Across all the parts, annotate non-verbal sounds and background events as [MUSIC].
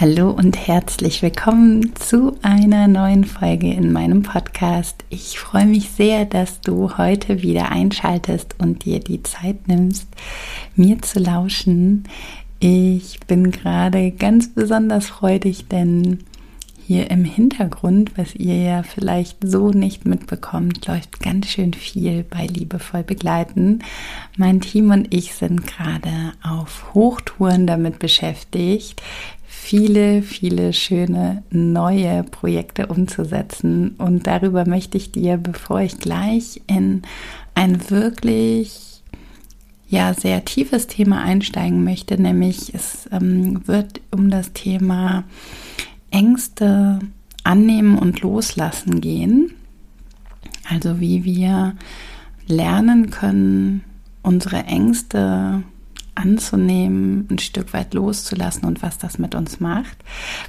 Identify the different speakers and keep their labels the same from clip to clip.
Speaker 1: Hallo und herzlich willkommen zu einer neuen Folge in meinem Podcast. Ich freue mich sehr, dass du heute wieder einschaltest und dir die Zeit nimmst, mir zu lauschen. Ich bin gerade ganz besonders freudig, denn hier im Hintergrund, was ihr ja vielleicht so nicht mitbekommt, läuft ganz schön viel bei Liebevoll begleiten. Mein Team und ich sind gerade auf Hochtouren damit beschäftigt, viele, viele schöne neue Projekte umzusetzen. Und darüber möchte ich dir, bevor ich gleich in ein wirklich ja sehr tiefes Thema einsteigen möchte, nämlich es ähm, wird um das Thema Ängste annehmen und loslassen gehen. Also wie wir lernen können, unsere Ängste anzunehmen, ein Stück weit loszulassen und was das mit uns macht.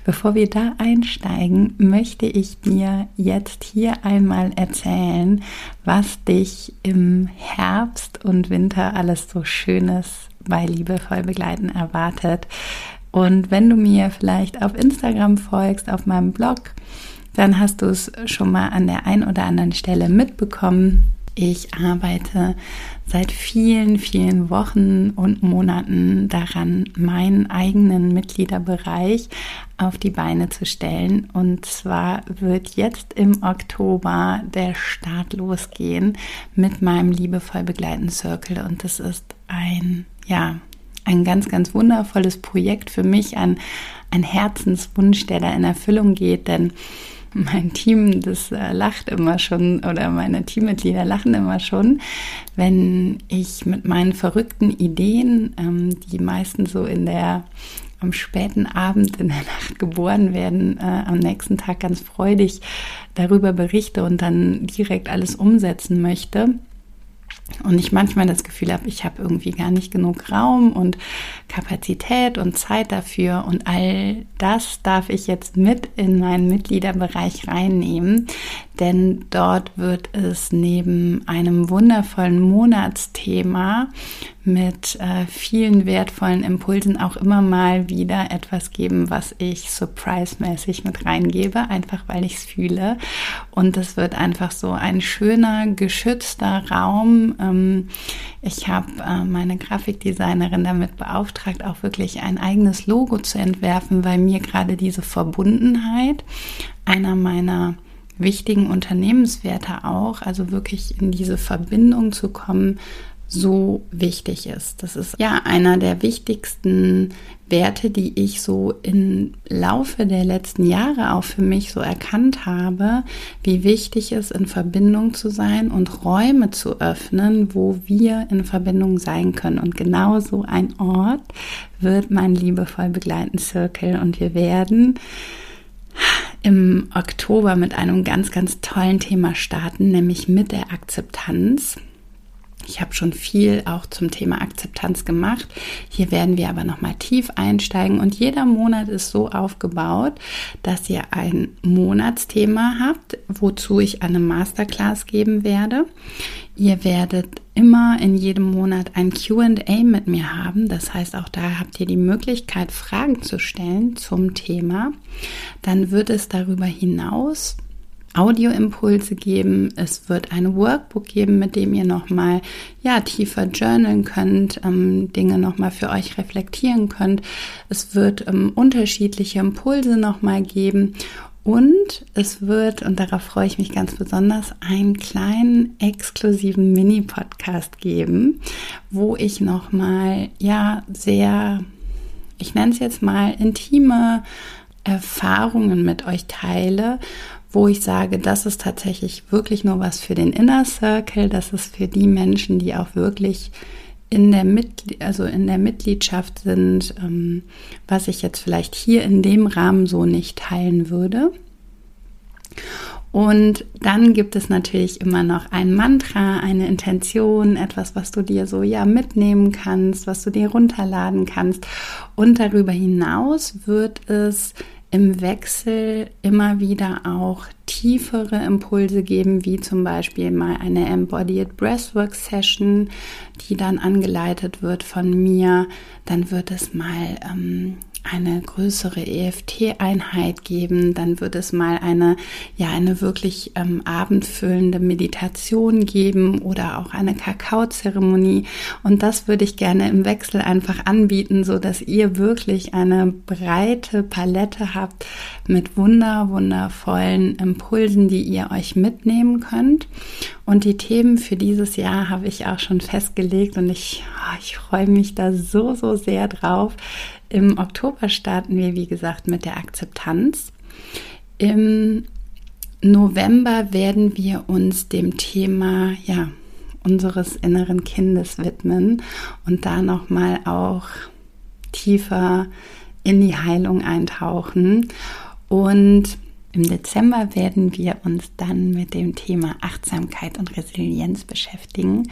Speaker 1: Bevor wir da einsteigen, möchte ich dir jetzt hier einmal erzählen, was dich im Herbst und Winter alles so Schönes bei Liebevoll begleiten erwartet. Und wenn du mir vielleicht auf Instagram folgst, auf meinem Blog, dann hast du es schon mal an der einen oder anderen Stelle mitbekommen. Ich arbeite seit vielen, vielen Wochen und Monaten daran, meinen eigenen Mitgliederbereich auf die Beine zu stellen. Und zwar wird jetzt im Oktober der Start losgehen mit meinem liebevoll begleiten Circle. Und das ist ein, ja, ein ganz, ganz wundervolles Projekt für mich, ein, ein Herzenswunsch, der da in Erfüllung geht, denn [LAUGHS] mein Team, das äh, lacht immer schon oder meine Teammitglieder lachen immer schon, wenn ich mit meinen verrückten Ideen, ähm, die meistens so in der am späten Abend in der Nacht geboren werden, äh, am nächsten Tag ganz freudig darüber berichte und dann direkt alles umsetzen möchte und ich manchmal das Gefühl habe, ich habe irgendwie gar nicht genug Raum und Kapazität und Zeit dafür. Und all das darf ich jetzt mit in meinen Mitgliederbereich reinnehmen, denn dort wird es neben einem wundervollen Monatsthema mit äh, vielen wertvollen Impulsen auch immer mal wieder etwas geben, was ich surprise-mäßig mit reingebe, einfach weil ich es fühle. Und es wird einfach so ein schöner, geschützter Raum. Ähm, ich habe äh, meine Grafikdesignerin damit beauftragt, auch wirklich ein eigenes Logo zu entwerfen, weil mir gerade diese Verbundenheit einer meiner wichtigen Unternehmenswerte auch, also wirklich in diese Verbindung zu kommen, so wichtig ist. Das ist ja einer der wichtigsten Werte, die ich so im Laufe der letzten Jahre auch für mich so erkannt habe, wie wichtig es in Verbindung zu sein und Räume zu öffnen, wo wir in Verbindung sein können. Und genau so ein Ort wird mein liebevoll begleiten Circle und wir werden im Oktober mit einem ganz, ganz tollen Thema starten, nämlich mit der Akzeptanz. Ich habe schon viel auch zum Thema Akzeptanz gemacht. Hier werden wir aber nochmal tief einsteigen und jeder Monat ist so aufgebaut, dass ihr ein Monatsthema habt, wozu ich eine Masterclass geben werde. Ihr werdet immer in jedem Monat ein QA mit mir haben. Das heißt, auch da habt ihr die Möglichkeit, Fragen zu stellen zum Thema. Dann wird es darüber hinaus Audioimpulse geben. Es wird ein Workbook geben, mit dem ihr nochmal ja, tiefer journalen könnt, ähm, Dinge nochmal für euch reflektieren könnt. Es wird ähm, unterschiedliche Impulse nochmal geben. Und es wird, und darauf freue ich mich ganz besonders, einen kleinen exklusiven Mini-Podcast geben, wo ich nochmal, ja, sehr, ich nenne es jetzt mal, intime Erfahrungen mit euch teile, wo ich sage, das ist tatsächlich wirklich nur was für den Inner Circle, das ist für die Menschen, die auch wirklich in der, Mitglied also in der Mitgliedschaft sind, ähm, was ich jetzt vielleicht hier in dem Rahmen so nicht teilen würde. Und dann gibt es natürlich immer noch ein Mantra, eine Intention, etwas, was du dir so ja mitnehmen kannst, was du dir runterladen kannst. Und darüber hinaus wird es im Wechsel immer wieder auch tiefere Impulse geben, wie zum Beispiel mal eine Embodied Breathwork Session, die dann angeleitet wird von mir. Dann wird es mal ähm, eine größere EFT-Einheit geben, dann wird es mal eine, ja, eine wirklich ähm, abendfüllende Meditation geben oder auch eine Kakaozeremonie. Und das würde ich gerne im Wechsel einfach anbieten, so dass ihr wirklich eine breite Palette habt mit wunder, wundervollen Impulsen, die ihr euch mitnehmen könnt. Und die Themen für dieses Jahr habe ich auch schon festgelegt und ich, oh, ich freue mich da so, so sehr drauf. Im Oktober starten wir, wie gesagt, mit der Akzeptanz. Im November werden wir uns dem Thema, ja, unseres inneren Kindes widmen und da nochmal auch tiefer in die Heilung eintauchen. Und im Dezember werden wir uns dann mit dem Thema Achtsamkeit und Resilienz beschäftigen.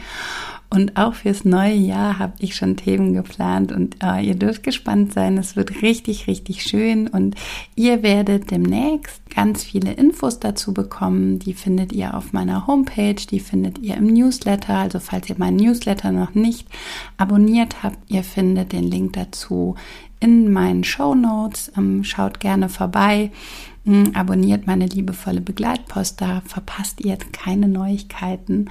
Speaker 1: Und auch fürs neue Jahr habe ich schon Themen geplant und äh, ihr dürft gespannt sein. Es wird richtig, richtig schön und ihr werdet demnächst ganz viele Infos dazu bekommen. Die findet ihr auf meiner Homepage, die findet ihr im Newsletter. Also falls ihr meinen Newsletter noch nicht abonniert habt, ihr findet den Link dazu in meinen Show Notes. Ähm, schaut gerne vorbei. Hm, abonniert meine liebevolle Begleitpost, da verpasst ihr keine Neuigkeiten.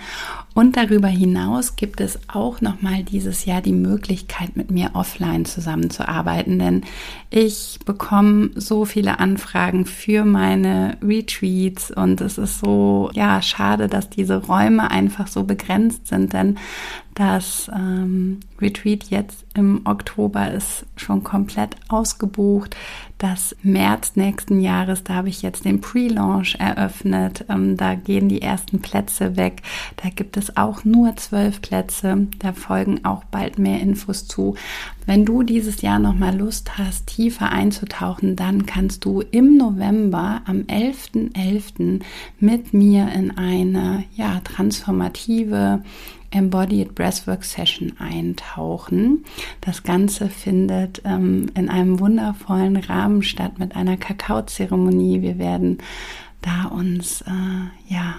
Speaker 1: Und darüber hinaus gibt es auch nochmal dieses Jahr die Möglichkeit, mit mir offline zusammenzuarbeiten, denn ich bekomme so viele Anfragen für meine Retreats und es ist so, ja, schade, dass diese Räume einfach so begrenzt sind, denn das ähm, Retreat jetzt im Oktober ist schon komplett ausgebucht. Das März nächsten Jahres, da habe ich jetzt den Pre-Launch eröffnet. Ähm, da gehen die ersten Plätze weg. Da gibt es auch nur zwölf Plätze. Da folgen auch bald mehr Infos zu. Wenn du dieses Jahr nochmal Lust hast, tiefer einzutauchen, dann kannst du im November am 11.11. .11. mit mir in eine ja, transformative Embodied Breathwork Session eintauchen. Das Ganze findet ähm, in einem wundervollen Rahmen statt mit einer Kakaozeremonie. Wir werden da uns äh, ja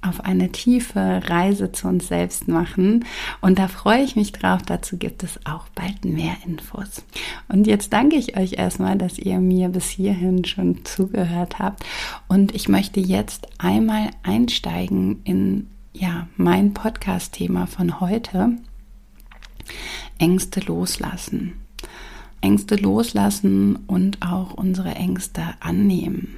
Speaker 1: auf eine tiefe Reise zu uns selbst machen. Und da freue ich mich drauf. Dazu gibt es auch bald mehr Infos. Und jetzt danke ich euch erstmal, dass ihr mir bis hierhin schon zugehört habt. Und ich möchte jetzt einmal einsteigen in ja, mein Podcast-Thema von heute. Ängste loslassen. Ängste loslassen und auch unsere Ängste annehmen.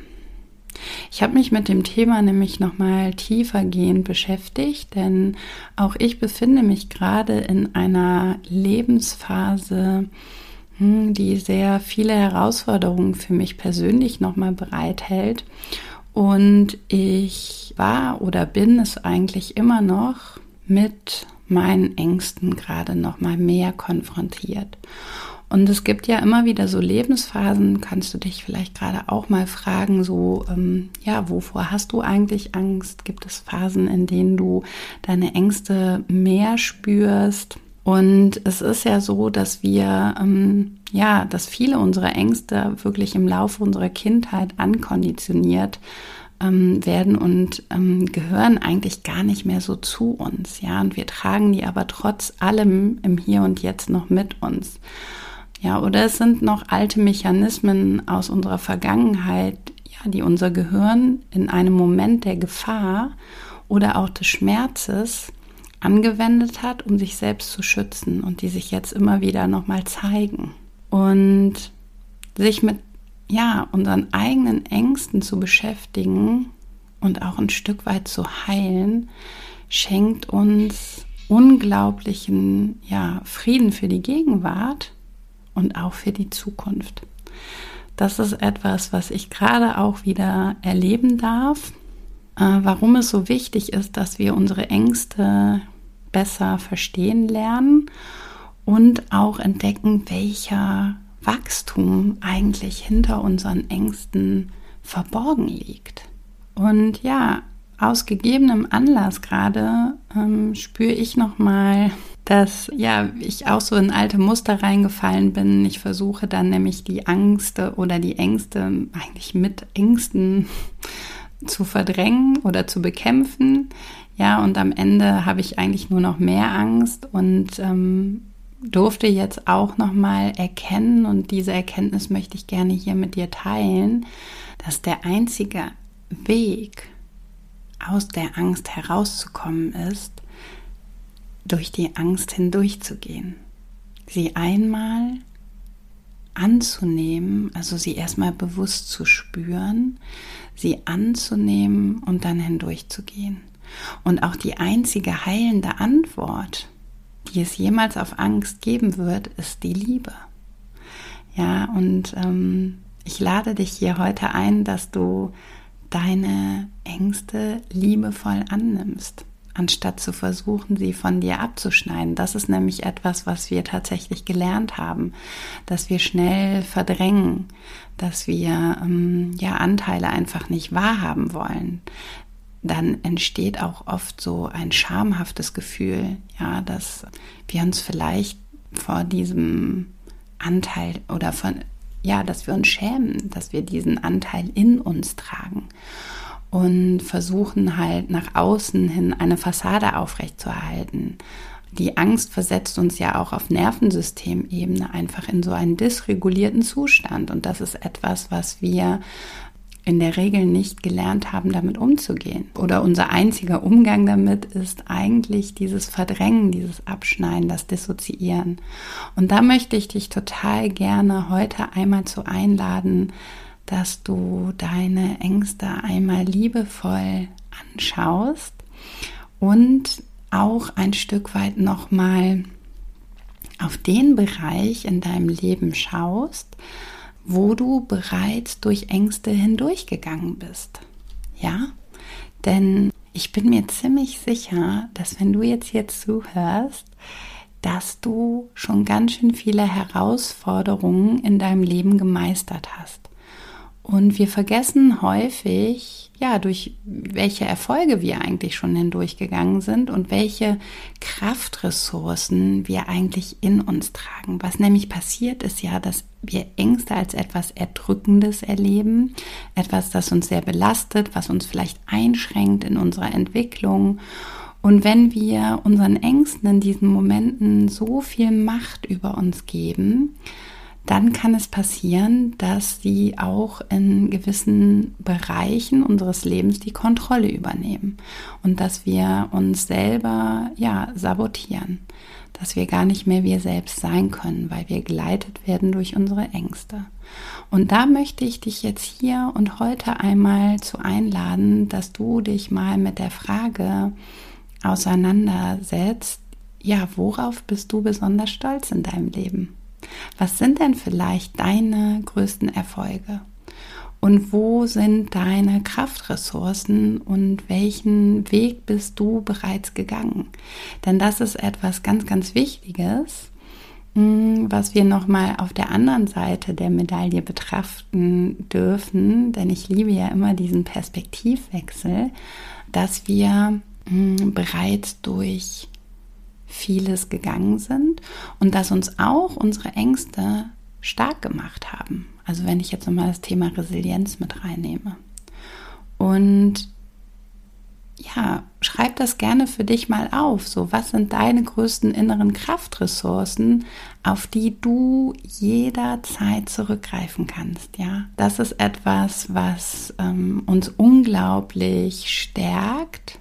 Speaker 1: Ich habe mich mit dem Thema nämlich nochmal tiefergehend beschäftigt, denn auch ich befinde mich gerade in einer Lebensphase, hm, die sehr viele Herausforderungen für mich persönlich nochmal bereithält. Und ich war oder bin es eigentlich immer noch mit meinen Ängsten gerade noch mal mehr konfrontiert. Und es gibt ja immer wieder so Lebensphasen, kannst du dich vielleicht gerade auch mal fragen, so, ähm, ja, wovor hast du eigentlich Angst? Gibt es Phasen, in denen du deine Ängste mehr spürst? Und es ist ja so, dass wir, ähm, ja, dass viele unserer Ängste wirklich im Laufe unserer Kindheit ankonditioniert ähm, werden und ähm, gehören eigentlich gar nicht mehr so zu uns, ja. Und wir tragen die aber trotz allem im Hier und Jetzt noch mit uns. Ja, oder es sind noch alte Mechanismen aus unserer Vergangenheit, ja, die unser Gehirn in einem Moment der Gefahr oder auch des Schmerzes angewendet hat, um sich selbst zu schützen und die sich jetzt immer wieder nochmal zeigen. Und sich mit ja, unseren eigenen Ängsten zu beschäftigen und auch ein Stück weit zu heilen, schenkt uns unglaublichen ja, Frieden für die Gegenwart und auch für die Zukunft. Das ist etwas, was ich gerade auch wieder erleben darf, warum es so wichtig ist, dass wir unsere Ängste besser verstehen lernen und auch entdecken, welcher Wachstum eigentlich hinter unseren Ängsten verborgen liegt. Und ja, aus gegebenem Anlass gerade ähm, spüre ich noch mal, dass ja ich auch so in alte Muster reingefallen bin. Ich versuche dann nämlich die Angst oder die Ängste eigentlich mit Ängsten zu verdrängen oder zu bekämpfen. Ja, und am Ende habe ich eigentlich nur noch mehr Angst und ähm, durfte jetzt auch noch mal erkennen und diese Erkenntnis möchte ich gerne hier mit dir teilen, dass der einzige Weg aus der Angst herauszukommen ist, durch die Angst hindurchzugehen. Sie einmal anzunehmen, also sie erstmal bewusst zu spüren, sie anzunehmen und dann hindurchzugehen. Und auch die einzige heilende Antwort, die es jemals auf Angst geben wird, ist die Liebe. Ja, und ähm, ich lade dich hier heute ein, dass du deine Ängste liebevoll annimmst, anstatt zu versuchen, sie von dir abzuschneiden. Das ist nämlich etwas, was wir tatsächlich gelernt haben, dass wir schnell verdrängen, dass wir ähm, ja Anteile einfach nicht wahrhaben wollen. Dann entsteht auch oft so ein schamhaftes Gefühl, ja, dass wir uns vielleicht vor diesem Anteil oder von ja, dass wir uns schämen, dass wir diesen Anteil in uns tragen und versuchen halt nach außen hin eine Fassade aufrechtzuerhalten. Die Angst versetzt uns ja auch auf Nervensystemebene einfach in so einen dysregulierten Zustand und das ist etwas, was wir in der Regel nicht gelernt haben, damit umzugehen. Oder unser einziger Umgang damit ist eigentlich dieses Verdrängen, dieses Abschneiden, das Dissoziieren. Und da möchte ich dich total gerne heute einmal zu einladen, dass du deine Ängste einmal liebevoll anschaust und auch ein Stück weit nochmal auf den Bereich in deinem Leben schaust, wo du bereits durch Ängste hindurchgegangen bist. Ja? Denn ich bin mir ziemlich sicher, dass wenn du jetzt hier zuhörst, dass du schon ganz schön viele Herausforderungen in deinem Leben gemeistert hast. Und wir vergessen häufig, ja, durch welche Erfolge wir eigentlich schon hindurchgegangen sind und welche Kraftressourcen wir eigentlich in uns tragen. Was nämlich passiert ist ja, dass wir Ängste als etwas Erdrückendes erleben, etwas, das uns sehr belastet, was uns vielleicht einschränkt in unserer Entwicklung. Und wenn wir unseren Ängsten in diesen Momenten so viel Macht über uns geben, dann kann es passieren, dass sie auch in gewissen Bereichen unseres Lebens die Kontrolle übernehmen und dass wir uns selber ja sabotieren, dass wir gar nicht mehr wir selbst sein können, weil wir geleitet werden durch unsere Ängste. Und da möchte ich dich jetzt hier und heute einmal zu einladen, dass du dich mal mit der Frage auseinandersetzt, ja, worauf bist du besonders stolz in deinem Leben? Was sind denn vielleicht deine größten Erfolge? Und wo sind deine Kraftressourcen und welchen Weg bist du bereits gegangen? Denn das ist etwas ganz, ganz Wichtiges, hm, was wir nochmal auf der anderen Seite der Medaille betrachten dürfen. Denn ich liebe ja immer diesen Perspektivwechsel, dass wir hm, bereits durch vieles gegangen sind und dass uns auch unsere Ängste stark gemacht haben. Also wenn ich jetzt nochmal das Thema Resilienz mit reinnehme. Und ja, schreib das gerne für dich mal auf. So, was sind deine größten inneren Kraftressourcen, auf die du jederzeit zurückgreifen kannst? Ja, das ist etwas, was ähm, uns unglaublich stärkt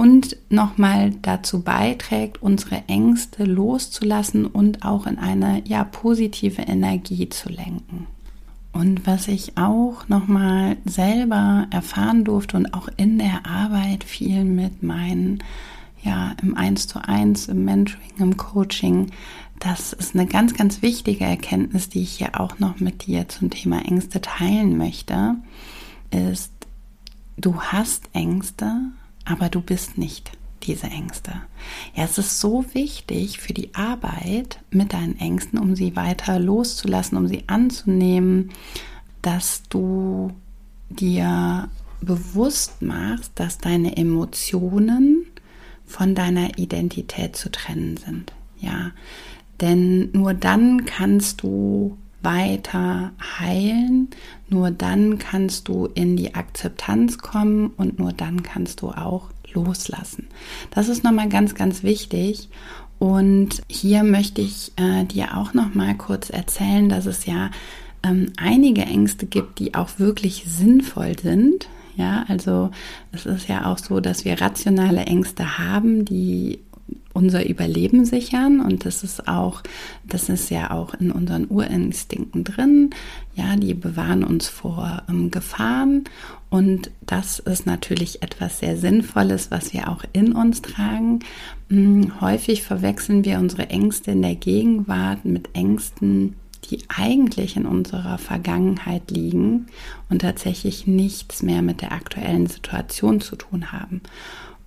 Speaker 1: und nochmal dazu beiträgt, unsere Ängste loszulassen und auch in eine ja positive Energie zu lenken. Und was ich auch nochmal selber erfahren durfte und auch in der Arbeit viel mit meinen, ja, im Eins zu eins, im Mentoring, im Coaching, das ist eine ganz, ganz wichtige Erkenntnis, die ich hier auch noch mit dir zum Thema Ängste teilen möchte, ist, du hast Ängste, aber du bist nicht diese Ängste. Ja, es ist so wichtig für die Arbeit mit deinen Ängsten, um sie weiter loszulassen, um sie anzunehmen, dass du dir bewusst machst, dass deine Emotionen von deiner Identität zu trennen sind. Ja, denn nur dann kannst du weiter heilen, nur dann kannst du in die Akzeptanz kommen und nur dann kannst du auch loslassen. Das ist nochmal ganz, ganz wichtig. Und hier möchte ich äh, dir auch nochmal kurz erzählen, dass es ja ähm, einige Ängste gibt, die auch wirklich sinnvoll sind. Ja, also es ist ja auch so, dass wir rationale Ängste haben, die unser Überleben sichern und das ist auch, das ist ja auch in unseren Urinstinkten drin. Ja, die bewahren uns vor ähm, Gefahren und das ist natürlich etwas sehr Sinnvolles, was wir auch in uns tragen. Hm, häufig verwechseln wir unsere Ängste in der Gegenwart mit Ängsten, die eigentlich in unserer Vergangenheit liegen und tatsächlich nichts mehr mit der aktuellen Situation zu tun haben.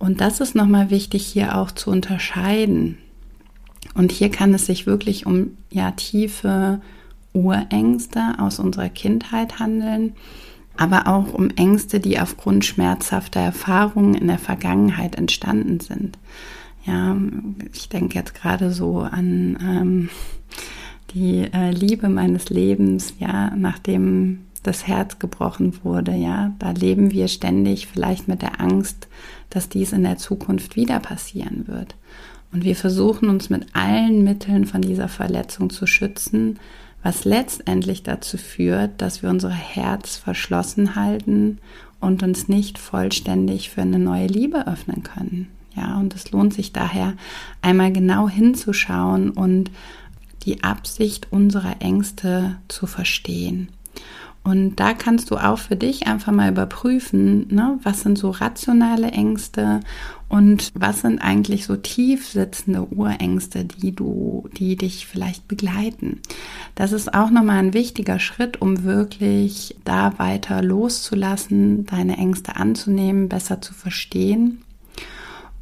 Speaker 1: Und das ist nochmal wichtig hier auch zu unterscheiden. Und hier kann es sich wirklich um ja tiefe Urängste aus unserer Kindheit handeln, aber auch um Ängste, die aufgrund schmerzhafter Erfahrungen in der Vergangenheit entstanden sind. Ja, ich denke jetzt gerade so an ähm, die äh, Liebe meines Lebens, ja, nachdem das Herz gebrochen wurde, ja, da leben wir ständig vielleicht mit der Angst, dass dies in der Zukunft wieder passieren wird. Und wir versuchen uns mit allen Mitteln von dieser Verletzung zu schützen, was letztendlich dazu führt, dass wir unser Herz verschlossen halten und uns nicht vollständig für eine neue Liebe öffnen können. Ja, und es lohnt sich daher einmal genau hinzuschauen und die Absicht unserer Ängste zu verstehen. Und da kannst du auch für dich einfach mal überprüfen, ne, was sind so rationale Ängste und was sind eigentlich so tief sitzende Urängste, die du, die dich vielleicht begleiten. Das ist auch nochmal ein wichtiger Schritt, um wirklich da weiter loszulassen, deine Ängste anzunehmen, besser zu verstehen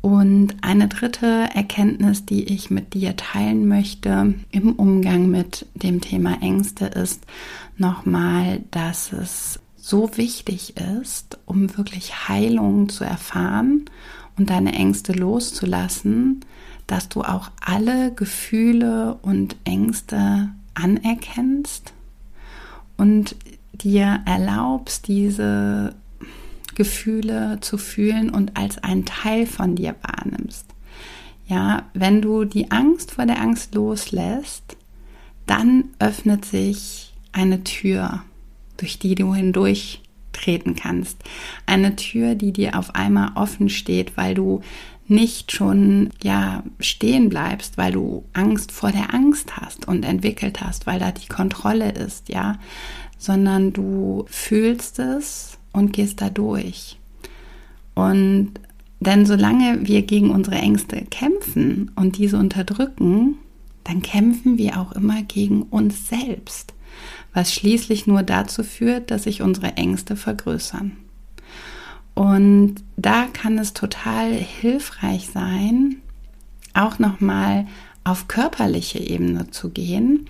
Speaker 1: und eine dritte Erkenntnis, die ich mit dir teilen möchte im Umgang mit dem Thema Ängste, ist nochmal, dass es so wichtig ist, um wirklich Heilung zu erfahren und deine Ängste loszulassen, dass du auch alle Gefühle und Ängste anerkennst und dir erlaubst, diese Gefühle zu fühlen und als einen Teil von dir wahrnimmst. Ja, wenn du die Angst vor der Angst loslässt, dann öffnet sich eine Tür, durch die du hindurch treten kannst. Eine Tür, die dir auf einmal offen steht, weil du nicht schon ja stehen bleibst, weil du Angst vor der Angst hast und entwickelt hast, weil da die Kontrolle ist, ja, sondern du fühlst es und gehst da durch. Und denn solange wir gegen unsere Ängste kämpfen und diese unterdrücken, dann kämpfen wir auch immer gegen uns selbst, was schließlich nur dazu führt, dass sich unsere Ängste vergrößern. Und da kann es total hilfreich sein, auch nochmal auf körperliche Ebene zu gehen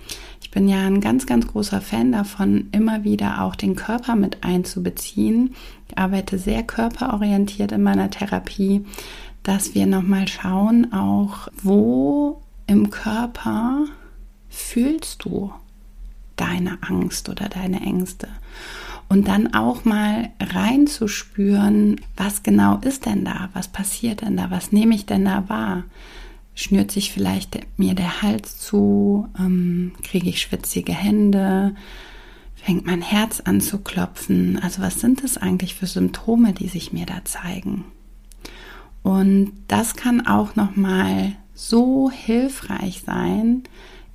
Speaker 1: bin ja ein ganz, ganz großer Fan davon, immer wieder auch den Körper mit einzubeziehen. Ich arbeite sehr körperorientiert in meiner Therapie, dass wir nochmal schauen, auch wo im Körper fühlst du deine Angst oder deine Ängste. Und dann auch mal reinzuspüren, was genau ist denn da, was passiert denn da, was nehme ich denn da wahr schnürt sich vielleicht mir der Hals zu, ähm, kriege ich schwitzige Hände, fängt mein Herz an zu klopfen. Also was sind es eigentlich für Symptome, die sich mir da zeigen? Und das kann auch noch mal so hilfreich sein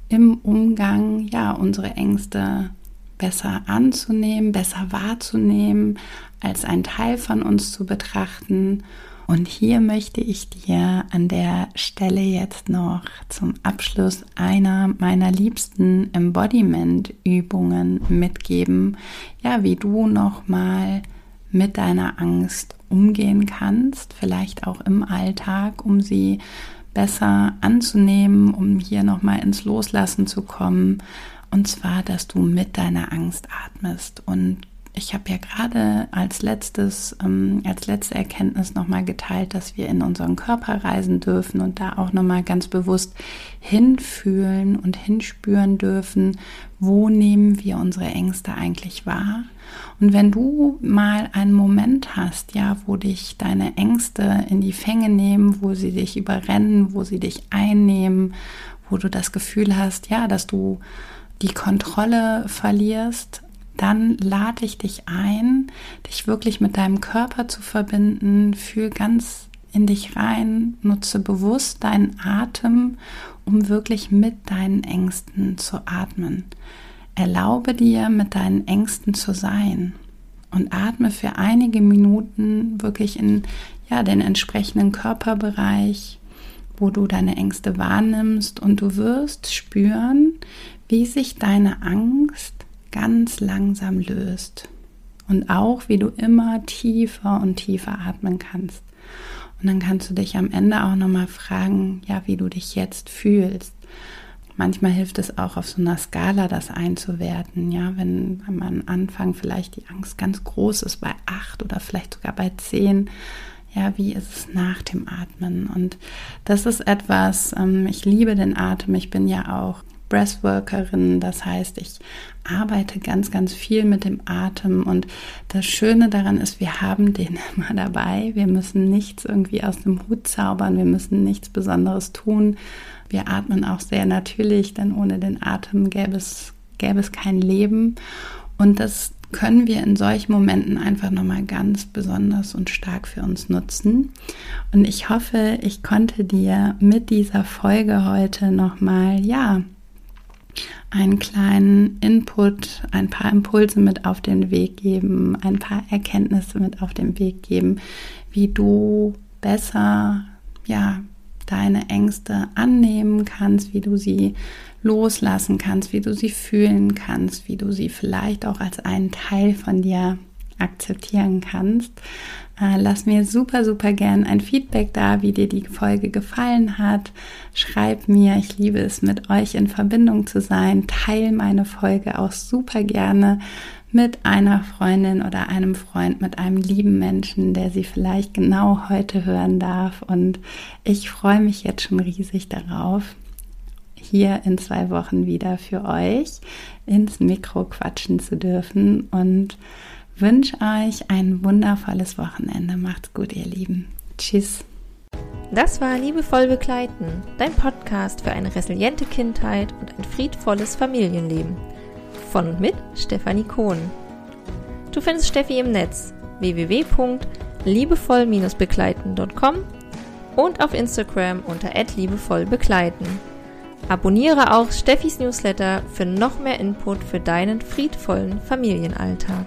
Speaker 1: im Umgang, ja, unsere Ängste besser anzunehmen, besser wahrzunehmen, als ein Teil von uns zu betrachten und hier möchte ich dir an der Stelle jetzt noch zum Abschluss einer meiner liebsten Embodiment-Übungen mitgeben, ja, wie du nochmal mit deiner Angst umgehen kannst, vielleicht auch im Alltag, um sie besser anzunehmen, um hier nochmal ins Loslassen zu kommen. Und zwar, dass du mit deiner Angst atmest und ich habe ja gerade als letztes, ähm, als letzte Erkenntnis nochmal geteilt, dass wir in unseren Körper reisen dürfen und da auch nochmal ganz bewusst hinfühlen und hinspüren dürfen, wo nehmen wir unsere Ängste eigentlich wahr? Und wenn du mal einen Moment hast, ja, wo dich deine Ängste in die Fänge nehmen, wo sie dich überrennen, wo sie dich einnehmen, wo du das Gefühl hast, ja, dass du die Kontrolle verlierst, dann lade ich dich ein, dich wirklich mit deinem Körper zu verbinden. Fühl ganz in dich rein, nutze bewusst deinen Atem, um wirklich mit deinen Ängsten zu atmen. Erlaube dir, mit deinen Ängsten zu sein und atme für einige Minuten wirklich in ja, den entsprechenden Körperbereich, wo du deine Ängste wahrnimmst und du wirst spüren, wie sich deine Angst ganz langsam löst. Und auch, wie du immer tiefer und tiefer atmen kannst. Und dann kannst du dich am Ende auch nochmal fragen, ja, wie du dich jetzt fühlst. Manchmal hilft es auch auf so einer Skala, das einzuwerten. Ja, wenn am Anfang vielleicht die Angst ganz groß ist bei acht oder vielleicht sogar bei zehn. Ja, wie ist es nach dem Atmen? Und das ist etwas, ähm, ich liebe den Atem. Ich bin ja auch Breathworkerin. Das heißt, ich arbeite ganz, ganz viel mit dem Atem. Und das Schöne daran ist, wir haben den [LAUGHS] immer dabei. Wir müssen nichts irgendwie aus dem Hut zaubern. Wir müssen nichts Besonderes tun. Wir atmen auch sehr natürlich, denn ohne den Atem gäbe es, gäbe es kein Leben. Und das können wir in solchen Momenten einfach nochmal ganz besonders und stark für uns nutzen. Und ich hoffe, ich konnte dir mit dieser Folge heute nochmal, ja, einen kleinen Input, ein paar Impulse mit auf den Weg geben, ein paar Erkenntnisse mit auf den Weg geben, wie du besser, ja, deine Ängste annehmen kannst, wie du sie loslassen kannst, wie du sie fühlen kannst, wie du sie vielleicht auch als einen Teil von dir akzeptieren kannst. Äh, lass mir super, super gern ein Feedback da, wie dir die Folge gefallen hat. Schreib mir, ich liebe es, mit euch in Verbindung zu sein. Teil meine Folge auch super gerne mit einer Freundin oder einem Freund, mit einem lieben Menschen, der sie vielleicht genau heute hören darf. Und ich freue mich jetzt schon riesig darauf, hier in zwei Wochen wieder für euch ins Mikro quatschen zu dürfen und wünsche euch ein wundervolles Wochenende. Macht's gut, ihr Lieben. Tschüss.
Speaker 2: Das war Liebevoll Begleiten, dein Podcast für eine resiliente Kindheit und ein friedvolles Familienleben. Von und mit Stefanie Kohn. Du findest Steffi im Netz www.liebevoll-begleiten.com und auf Instagram unter liebevollbegleiten. Abonniere auch Steffis Newsletter für noch mehr Input für deinen friedvollen Familienalltag.